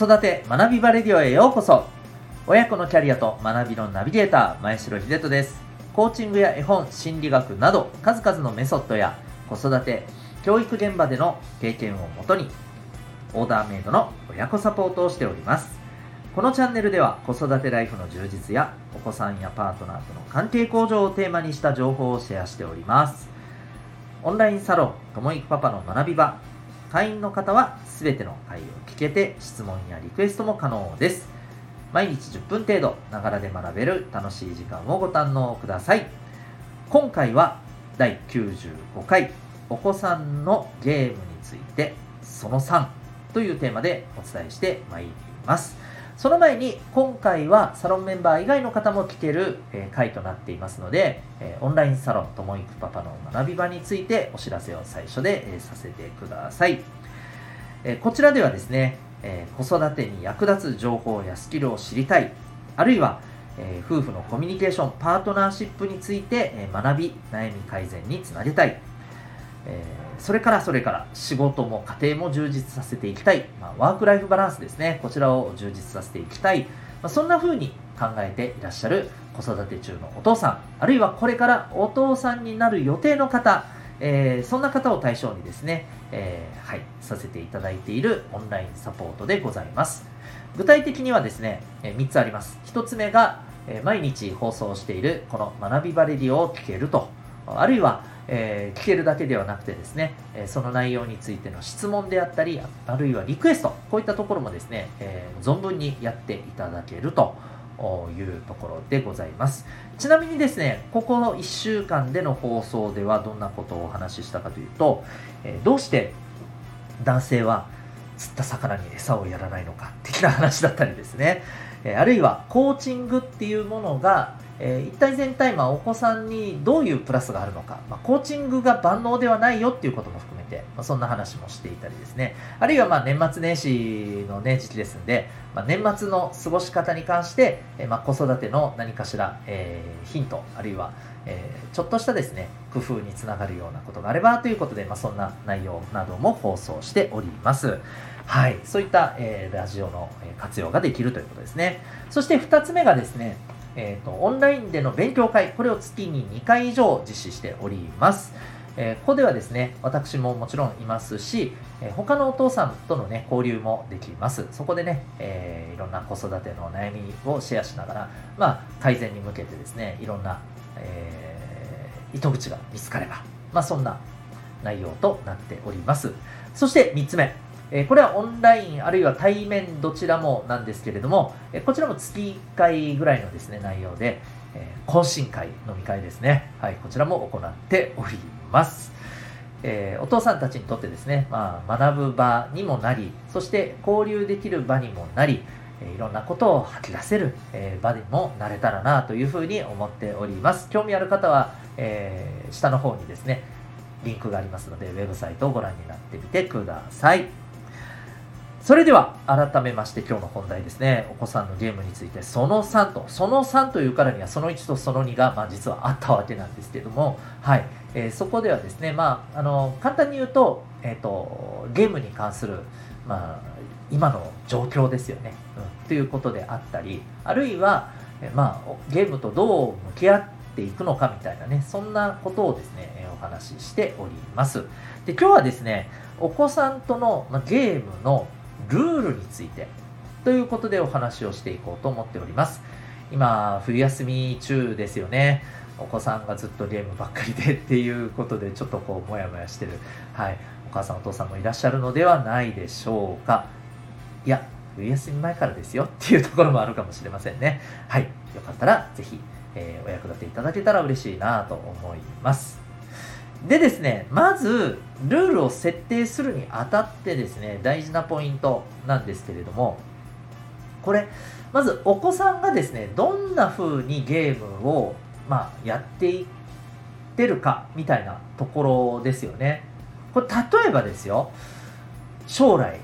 育て学びバレディオへようこそ。親子のキャリアと学びのナビゲーター前城秀人です。コーチングや絵本心理学など数々のメソッドや子育て教育現場での経験をもとにオーダーメイドの親子サポートをしております。このチャンネルでは子育てライフの充実やお子さんやパートナーとの関係向上をテーマにした情報をシェアしております。オンラインサロンともいくパパの学び場会員の方は全ての回を聞けて質問やリクエストも可能です。毎日10分程度ながらで学べる楽しい時間をご堪能ください。今回は第95回お子さんのゲームについてその3というテーマでお伝えしてまいります。その前に今回はサロンメンバー以外の方も聞ける、回となっていますので、オンラインサロンともいくパパの学び場についてお知らせを最初で、させてください、こちらではですね、子育てに役立つ情報やスキルを知りたいあるいは、夫婦のコミュニケーションパートナーシップについて、学び悩み改善につなげたい、それからそれから仕事も家庭も充実させていきたい、まあ、ワークライフバランスですね。こちらを充実させていきたい、まあ、そんな風に考えていらっしゃる子育て中のお父さん。あるいはこれからお父さんになる予定の方、えー、そんな方を対象にですね、えー、はいさせていただいているオンラインサポートでございます。具体的にはですね、えー、3つあります。1つ目が、え毎日放送しているこの学びバレディオを聞けると。あるいはえー、聞けるだけではなくてですね、えその内容についての質問であったり、あるいはリクエスト、こういったところもですね、えー、存分にやっていただけるというところでございます。ちなみにですね、ここの1週間での放送ではどんなことをお話ししたかというと、えどうして男性は釣った魚に餌をやらないのか的な話だったりですね、えあるいはコーチングっていうものがえー、一体全体、まあ、お子さんにどういうプラスがあるのか、まあ、コーチングが万能ではないよっていうことも含めて、まあ、そんな話もしていたりですね、あるいはまあ年末年始の、ね、時期ですんで、まあ、年末の過ごし方に関して、えー、まあ子育ての何かしら、えー、ヒント、あるいは、えー、ちょっとしたですね、工夫につながるようなことがあればということで、まあ、そんな内容なども放送しております。はい、そういった、えー、ラジオの活用ができるということですね。そして2つ目がですね、えーと、オンラインでの勉強会、これを月に2回以上実施しております。えー、ここではですね、私ももちろんいますし、えー、他のお父さんとのね、交流もできます。そこでね、えー、いろんな子育ての悩みをシェアしながら、まあ、改善に向けてですね、いろんな、えー、糸口が見つかれば、まあ、そんな内容となっております。そして3つ目、えこれはオンラインあるいは対面どちらもなんですけれども、えこちらも月1回ぐらいのですね、内容で、え懇親会、飲み会ですね。はい、こちらも行っております。えー、お父さんたちにとってですね、まあ、学ぶ場にもなり、そして交流できる場にもなり、えいろんなことを吐き出せる、え場にもなれたらなというふうに思っております。興味ある方は、え、下の方にですね、リンクがありますので、ウェブサイトをご覧になってみてください。それでは改めまして今日の本題ですね。お子さんのゲームについてその3とその3というからにはその1とその2が、まあ、実はあったわけなんですけども、はい。えー、そこではですね、まあ、あの簡単に言うと,、えーと、ゲームに関する、まあ、今の状況ですよね、うん、ということであったりあるいは、えまあ、ゲームとどう向き合っていくのかみたいなねそんなことをですねお話ししております。で今日はですねお子さんとの、まゲームのルールについてということでお話をしていこうと思っております。今、冬休み中ですよね。お子さんがずっとゲームばっかりでっていうことでちょっとこうモヤモヤしてる、はい、お母さんお父さんもいらっしゃるのではないでしょうか。いや、冬休み前からですよっていうところもあるかもしれませんね。はい、よかったらぜひ、えー、お役立ていただけたら嬉しいなと思います。でですね、まず、ルールを設定するにあたってですね、大事なポイントなんですけれども、これ、まずお子さんがですね、どんな風にゲームを、まあ、やっていってるか、みたいなところですよね。これ、例えばですよ、将来、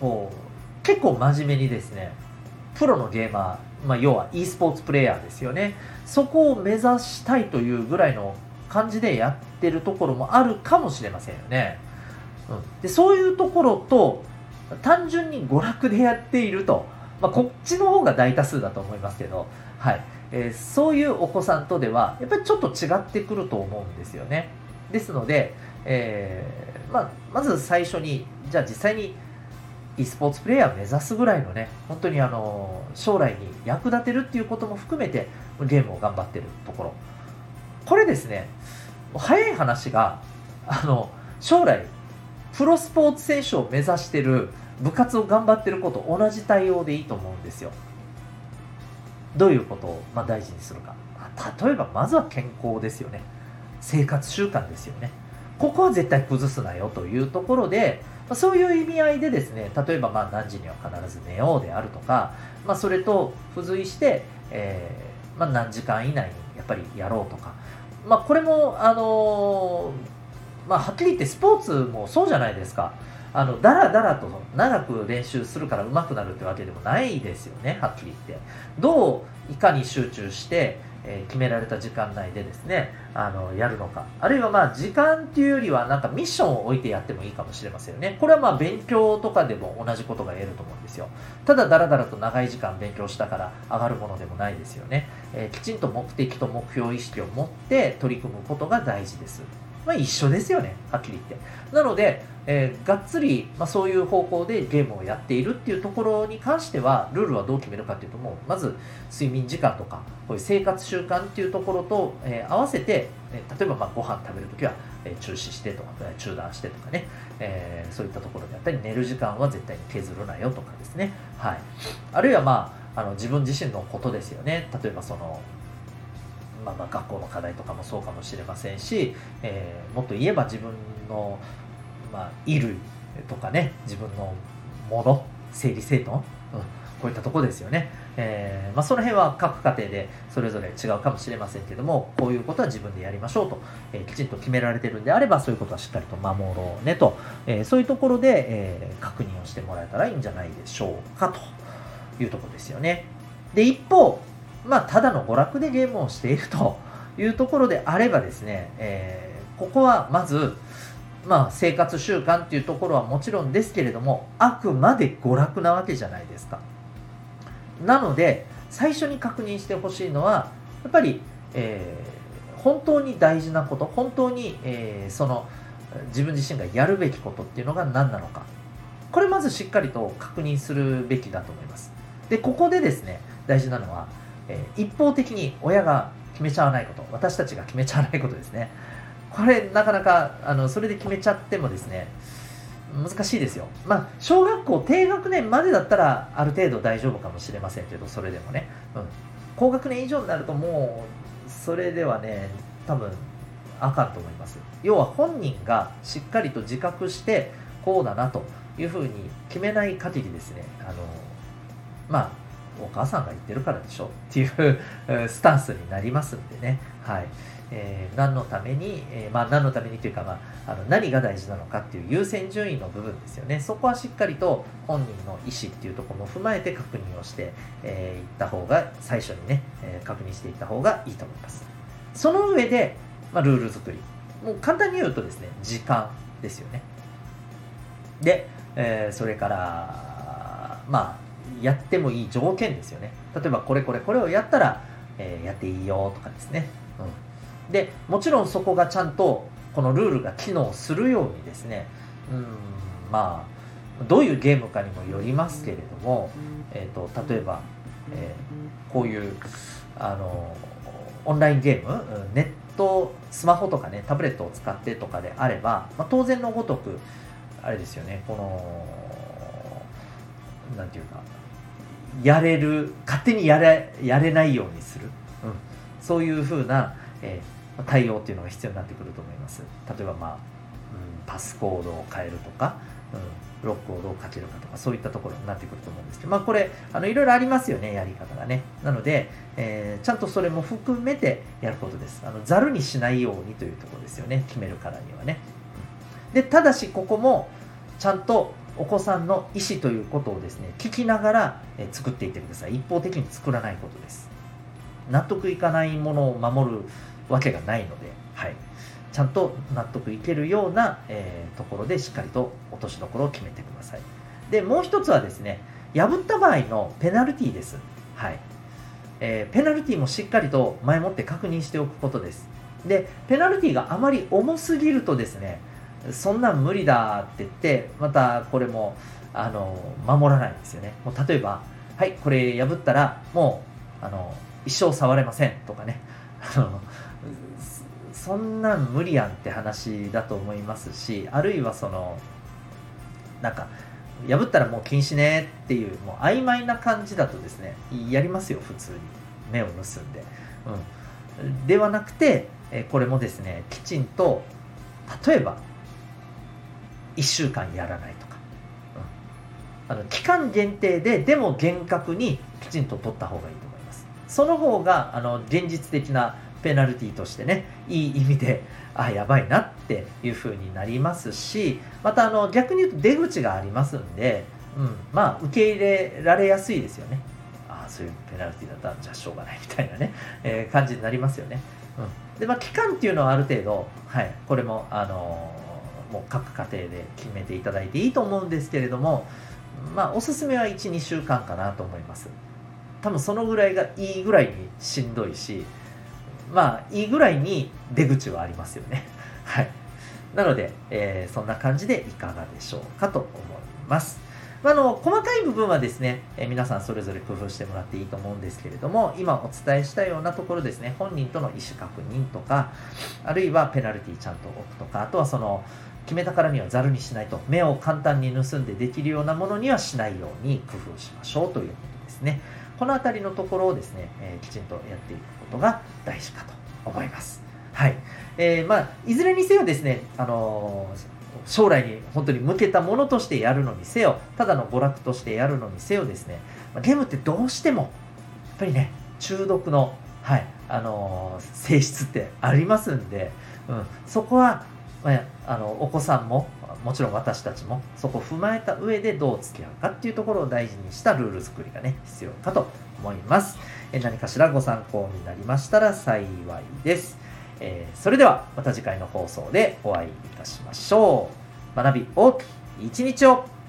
こう、結構真面目にですね、プロのゲーマー、まあ、要は e スポーツプレイヤーですよね。そこを目指したいというぐらいの感じでやってるところもあるかもしれませんよね。うん、でそういうところと単純に娯楽でやっていると、まあ、こっちの方が大多数だと思いますけど、はい。えー、そういうお子さんとではやっぱりちょっと違ってくると思うんですよね。ですので、えー、まあ、まず最初にじゃあ実際に e スポーツプレーヤーを目指すぐらいのね本当にあの将来に役立てるっていうことも含めてゲームを頑張ってるところ。これですね早い話があの将来プロスポーツ選手を目指してる部活を頑張ってること同じ対応でいいと思うんですよ。どういうことを、まあ、大事にするか。例えばまずは健康ですよね。生活習慣ですよね。ここは絶対崩すなよというところでそういう意味合いでですね例えばまあ何時には必ず寝ようであるとか、まあ、それと付随して、えーまあ、何時間以内にやっぱりやろうとか、まあ、これも、あのー、まあ、はっきり言ってスポーツもそうじゃないですか。あのだらだらと長く練習するから上手くなるってわけでもないですよね、はっきり言って。どういかに集中して、えー、決められた時間内でですね、あの、やるのか。あるいはまあ、時間っていうよりは、なんかミッションを置いてやってもいいかもしれませんよね。これはまあ、勉強とかでも同じことが言えると思うんですよ。ただ、だらだらと長い時間勉強したから上がるものでもないですよね。えー、きちんと目的と目標意識を持って取り組むことが大事です。まあ、一緒ですよね、はっきり言って。なので、えー、がっつり、まあ、そういう方向でゲームをやっているっていうところに関しては、ルールはどう決めるかっていうと、もう、まず、睡眠時間とか、こういう生活習慣っていうところと、えー、合わせて、えー、例えば、まあ、ご飯食べるときは、え中止してとか、中断してとかね、えそういったところであったり、寝る時間は絶対に削るなよとかですね。はい。あるいは、まあ、あの自分自身のことですよね。例えば、その、まあ、まあ学校の課題とかもそうかもしれませんし、えー、もっと言えば自分の、まあ、衣類とかね自分のもの整理整頓、うん、こういったとこですよね、えー、まあ、その辺は各家庭でそれぞれ違うかもしれませんけどもこういうことは自分でやりましょうと、えー、きちんと決められてるんであればそういうことはしっかりと守ろうねと、えそういうところで、え確認をしてもらえたらいいんじゃないでしょうかというところですよね。で一方まあ、ただの娯楽でゲームをしているというところであればですね、えー、ここはまず、まあ、生活習慣っていうところはもちろんですけれども、あくまで娯楽なわけじゃないですか。なので、最初に確認してほしいのは、やっぱり、えー、本当に大事なこと、本当に、えー、その、自分自身がやるべきことっていうのが何なのか。これまずしっかりと確認するべきだと思います。で、ここでですね、大事なのは、えー、一方的に親が決めちゃわないこと私たちが決めちゃわないことですね。これなかなかあのそれで決めちゃってもですね難しいですよ。まあ小学校低学年までだったらある程度大丈夫かもしれませんけどそれでもね、うん、高学年以上になるともうそれではね多分あかんと思います。要は本人がしっかりと自覚してこうだなというふうに決めない限りですね。あのまあお母さんが言ってるからでしょっていうスタンスになりますんでね。はい。えー、何のために、えー、まあ何のためにというか、まあ、あの何が大事なのかっていう優先順位の部分ですよね。そこはしっかりと本人の意思っていうところも踏まえて確認をして、えー、いった方が、最初にね、えー、確認していった方がいいと思います。その上で、まあ、ルール作り。もう簡単に言うとですね、時間ですよね。で、え、それから、まあ、やってもいい条件ですよね。例えばこれこれこれをやったら、えー、やっていいよとかですね。うん、で、もちろんそこがちゃんとこのルールが機能するようにですね、うん、まあ、どういうゲームかにもよりますけれども、えーと、例えば、えー、こういうあのオンラインゲーム、ネット、スマホとかね、タブレットを使ってとかであれば、まあ、当然のごとく、あれですよね、この、なんていうか、やれる勝手にやれやれないようにする、うん、そういうふうな、えー、対応っていうのが必要になってくると思います。例えば、まあうん、パスコードを変えるとか、うん、ロックをどうかけるかとかそういったところになってくると思うんですけど、まあ、これあのいろいろありますよねやり方がね。なので、えー、ちゃんとそれも含めてやることです。あのざるにしないようにというところですよね。決めるからにはね。でただしここもちゃんとお子さんの意思ということをですね聞きながら、作っていってください。一方的に作らないことです。納得いかないものを守るわけがないので、はい、ちゃんと納得いけるような、えー、ところでしっかりと落としどころを決めてください。でもう一つはですね破った場合のペナルティです。はい。えー、ペナルティもしっかりと前もって確認しておくことです。でペナルティがあまり重すぎるとですねそんなん無理だって言ってまたこれもあの守らないんですよね。もう例えばはいこれ破ったらもうあの一生触れませんとかね。そんなん無理やんって話だと思いますしあるいはそのなんか破ったらもう禁止ねっていうもう曖昧な感じだとですねやりますよ普通に。目を盗んで、うん、ではなくてこれもですねきちんと例えば1週間やらないとか、うん、あの期間限定ででも厳格にきちんと取った方がいいと思います。その方があの現実的なペナルティとしてねいい意味であやばいなっていう風になりますしまたあの逆に言うと出口がありますんで、うん、まあ受け入れられやすいですよね。ああそういうペナルティだったらじゃあしょうがないみたいなね、えー、感じになりますよね、うん、でまあ期間っていうのはある程度はい。これもあのー、もう各家庭で決めていただいていいと思うんですけれどもまあおすすめは12週間かなと思います多分そのぐらいがいいぐらいにしんどいしまあいいぐらいに出口はありますよね。はい。なので、えー、そんな感じでいかがでしょうかと思います。あの細かい部分はですね、え、皆さんそれぞれ工夫してもらっていいと思うんですけれども、今お伝えしたようなところですね、本人との意思確認とか、あるいはペナルティちゃんと置くとか、あとはその、決めたからにはざるにしないと、目を簡単に盗んでできるようなものにはしないように工夫しましょうということですね。この辺りのところをですね、えー、きちんとやっていくことが大事かと思います。はい。えー、まあ、いずれにせよですね、あのー、将来に本当に向けたものとしてやるのにせよ、ただの娯楽としてやるのにせよですね、ゲームってどうしても、やっぱりね、中毒の、はい、あのー、性質ってありますんで、うん、そこは、まあ、あのお子さんももちろん私たちもそこを踏まえた上でどう付き合うかっていうところを大事にしたルール作りがね必要かと思います。え何かしらご参考になりましたら幸いです、えー、それではまた次回の放送でお会いいたしましょう。学び大きい一日を。